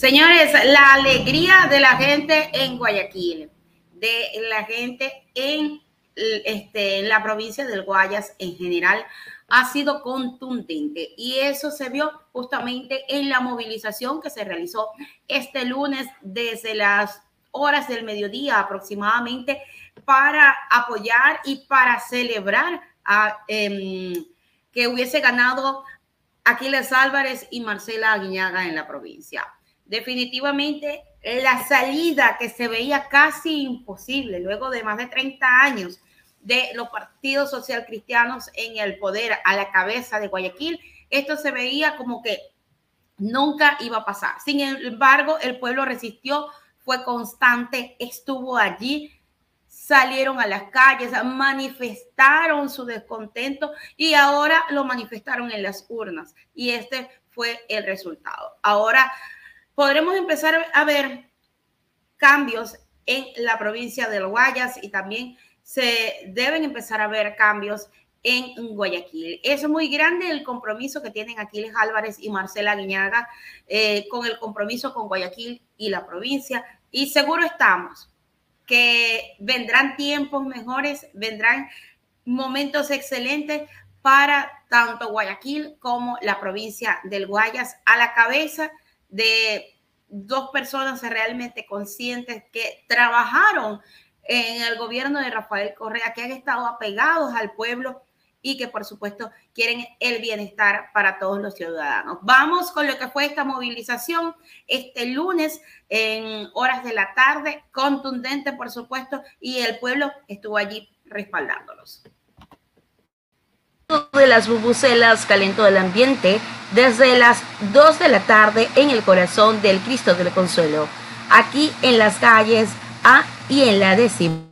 Señores, la alegría de la gente en Guayaquil, de la gente en, este, en la provincia del Guayas en general, ha sido contundente. Y eso se vio justamente en la movilización que se realizó este lunes desde las horas del mediodía aproximadamente para apoyar y para celebrar a, em, que hubiese ganado Aquiles Álvarez y Marcela Aguiñaga en la provincia definitivamente la salida que se veía casi imposible luego de más de 30 años de los partidos social cristianos en el poder a la cabeza de Guayaquil, esto se veía como que nunca iba a pasar. Sin embargo, el pueblo resistió, fue constante, estuvo allí, salieron a las calles, manifestaron su descontento y ahora lo manifestaron en las urnas. Y este fue el resultado. Ahora podremos empezar a ver cambios en la provincia del Guayas y también se deben empezar a ver cambios en Guayaquil. Es muy grande el compromiso que tienen Aquiles Álvarez y Marcela Guiñaga eh, con el compromiso con Guayaquil y la provincia. Y seguro estamos que vendrán tiempos mejores, vendrán momentos excelentes para tanto Guayaquil como la provincia del Guayas. A la cabeza de dos personas realmente conscientes que trabajaron en el gobierno de Rafael Correa, que han estado apegados al pueblo y que por supuesto quieren el bienestar para todos los ciudadanos. Vamos con lo que fue esta movilización este lunes en horas de la tarde, contundente por supuesto, y el pueblo estuvo allí respaldándolos de las bubucelas calentó el ambiente desde las 2 de la tarde en el corazón del Cristo del Consuelo. Aquí en las calles A y en la décima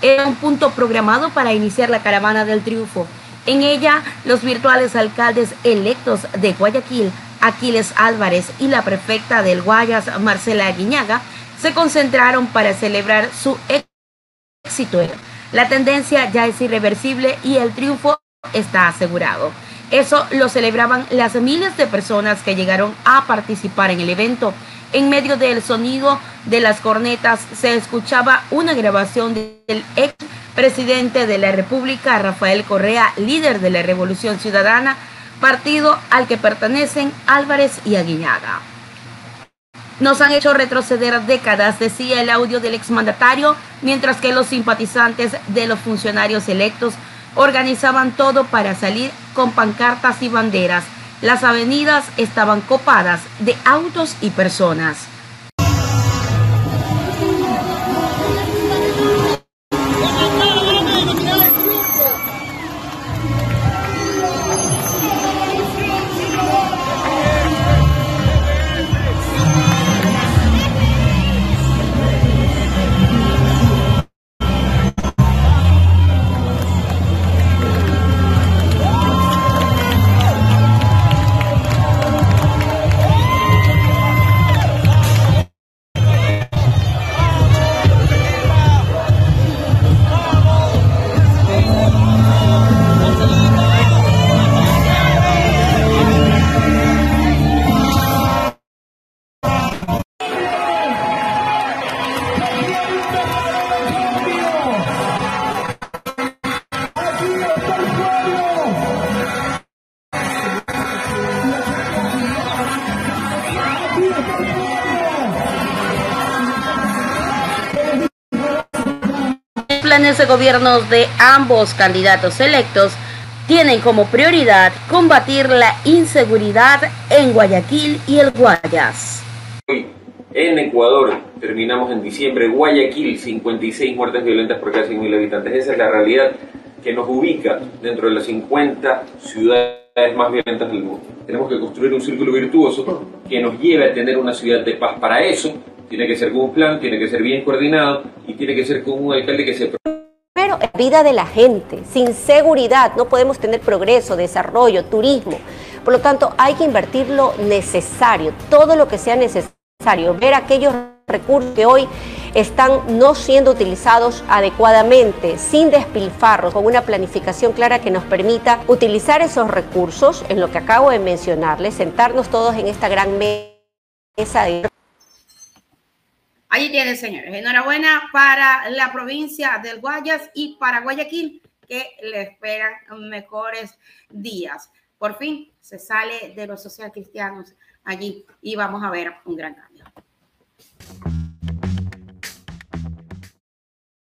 era un punto programado para iniciar la caravana del triunfo. En ella, los virtuales alcaldes electos de Guayaquil, Aquiles Álvarez y la prefecta del Guayas, Marcela Aguiñaga, se concentraron para celebrar su éxito. La tendencia ya es irreversible y el triunfo está asegurado. Eso lo celebraban las miles de personas que llegaron a participar en el evento. En medio del sonido de las cornetas se escuchaba una grabación del ex presidente de la República, Rafael Correa, líder de la Revolución Ciudadana, partido al que pertenecen Álvarez y Aguiñaga. Nos han hecho retroceder décadas, decía el audio del exmandatario, mientras que los simpatizantes de los funcionarios electos organizaban todo para salir con pancartas y banderas. Las avenidas estaban copadas de autos y personas. Planes de gobierno de ambos candidatos electos tienen como prioridad combatir la inseguridad en Guayaquil y el Guayas. Hoy en Ecuador terminamos en diciembre, Guayaquil 56 muertes violentas por casi mil habitantes. Esa es la realidad que nos ubica dentro de las 50 ciudades más violentas del mundo. Tenemos que construir un círculo virtuoso que nos lleve a tener una ciudad de paz. Para eso tiene que ser con un plan, tiene que ser bien coordinado y tiene que ser con un alcalde que se pero es vida de la gente. Sin seguridad no podemos tener progreso, desarrollo, turismo. Por lo tanto, hay que invertir lo necesario, todo lo que sea necesario, ver aquellos recursos que hoy están no siendo utilizados adecuadamente, sin despilfarros, con una planificación clara que nos permita utilizar esos recursos en lo que acabo de mencionarles, sentarnos todos en esta gran mesa de Ahí tiene, señores. Enhorabuena para la provincia del Guayas y para Guayaquil, que le esperan mejores días. Por fin se sale de los social cristianos allí y vamos a ver un gran cambio.